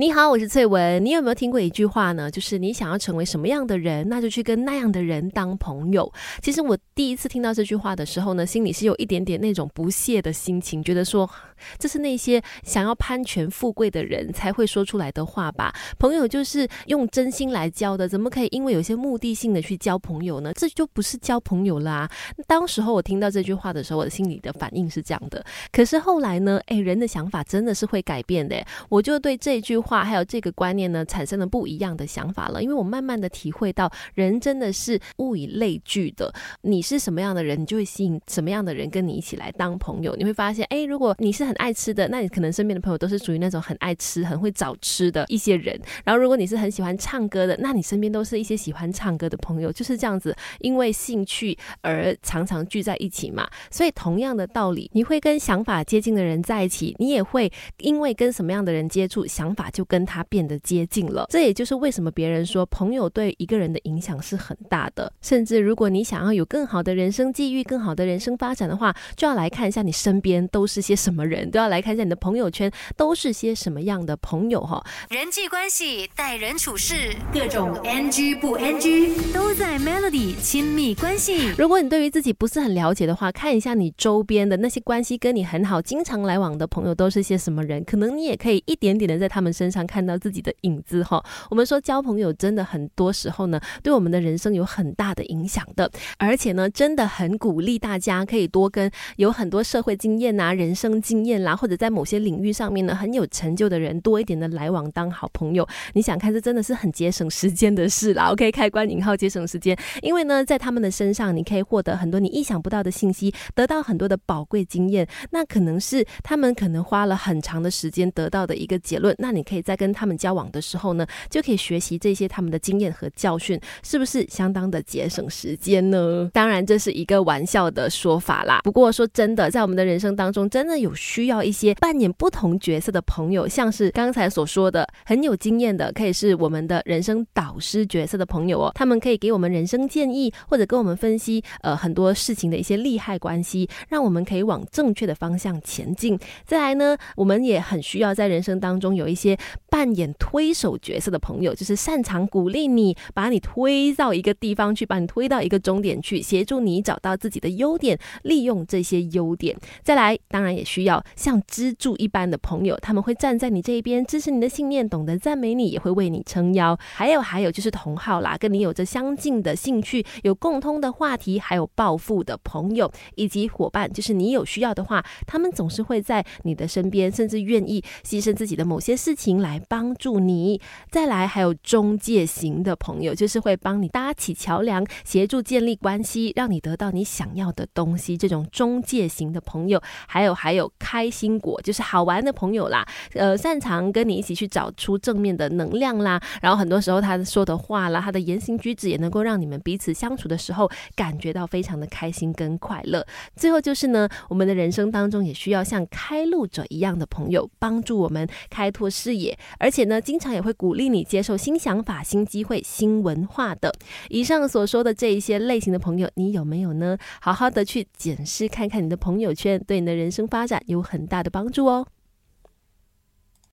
你好，我是翠文。你有没有听过一句话呢？就是你想要成为什么样的人，那就去跟那样的人当朋友。其实我第一次听到这句话的时候呢，心里是有一点点那种不屑的心情，觉得说这是那些想要攀权富贵的人才会说出来的话吧。朋友就是用真心来交的，怎么可以因为有些目的性的去交朋友呢？这就不是交朋友啦。当时候我听到这句话的时候，我的心里的反应是这样的。可是后来呢，诶，人的想法真的是会改变的。我就对这句话。话还有这个观念呢，产生了不一样的想法了。因为我慢慢的体会到，人真的是物以类聚的。你是什么样的人，你就会吸引什么样的人跟你一起来当朋友。你会发现，哎，如果你是很爱吃的，那你可能身边的朋友都是属于那种很爱吃、很会找吃的一些人。然后，如果你是很喜欢唱歌的，那你身边都是一些喜欢唱歌的朋友。就是这样子，因为兴趣而常常聚在一起嘛。所以，同样的道理，你会跟想法接近的人在一起，你也会因为跟什么样的人接触，想法就。跟他变得接近了，这也就是为什么别人说朋友对一个人的影响是很大的。甚至如果你想要有更好的人生际遇、更好的人生发展的话，就要来看一下你身边都是些什么人，都要来看一下你的朋友圈都是些什么样的朋友哈。人际关系、待人处事，各种 NG 不 NG 都在 Melody 亲密关系。如果你对于自己不是很了解的话，看一下你周边的那些关系跟你很好、经常来往的朋友都是些什么人，可能你也可以一点点的在他们身。上看到自己的影子哈，我们说交朋友真的很多时候呢，对我们的人生有很大的影响的，而且呢，真的很鼓励大家可以多跟有很多社会经验呐、人生经验啦，或者在某些领域上面呢很有成就的人多一点的来往当好朋友。你想看，这真的是很节省时间的事啦。OK，开关引号节省时间，因为呢，在他们的身上你可以获得很多你意想不到的信息，得到很多的宝贵经验。那可能是他们可能花了很长的时间得到的一个结论。那你可以。在跟他们交往的时候呢，就可以学习这些他们的经验和教训，是不是相当的节省时间呢？当然这是一个玩笑的说法啦。不过说真的，在我们的人生当中，真的有需要一些扮演不同角色的朋友，像是刚才所说的很有经验的，可以是我们的人生导师角色的朋友哦。他们可以给我们人生建议，或者跟我们分析呃很多事情的一些利害关系，让我们可以往正确的方向前进。再来呢，我们也很需要在人生当中有一些。扮演推手角色的朋友，就是擅长鼓励你，把你推到一个地方去，把你推到一个终点去，协助你找到自己的优点，利用这些优点。再来，当然也需要像支柱一般的朋友，他们会站在你这一边，支持你的信念，懂得赞美你，也会为你撑腰。还有，还有就是同好啦，跟你有着相近的兴趣，有共通的话题，还有抱负的朋友以及伙伴，就是你有需要的话，他们总是会在你的身边，甚至愿意牺牲自己的某些事情来。帮助你，再来还有中介型的朋友，就是会帮你搭起桥梁，协助建立关系，让你得到你想要的东西。这种中介型的朋友，还有还有开心果，就是好玩的朋友啦。呃，擅长跟你一起去找出正面的能量啦。然后很多时候他说的话啦，他的言行举止也能够让你们彼此相处的时候感觉到非常的开心跟快乐。最后就是呢，我们的人生当中也需要像开路者一样的朋友，帮助我们开拓视野。而且呢，经常也会鼓励你接受新想法、新机会、新文化的。以上所说的这一些类型的朋友，你有没有呢？好好的去检视看看你的朋友圈，对你的人生发展有很大的帮助哦。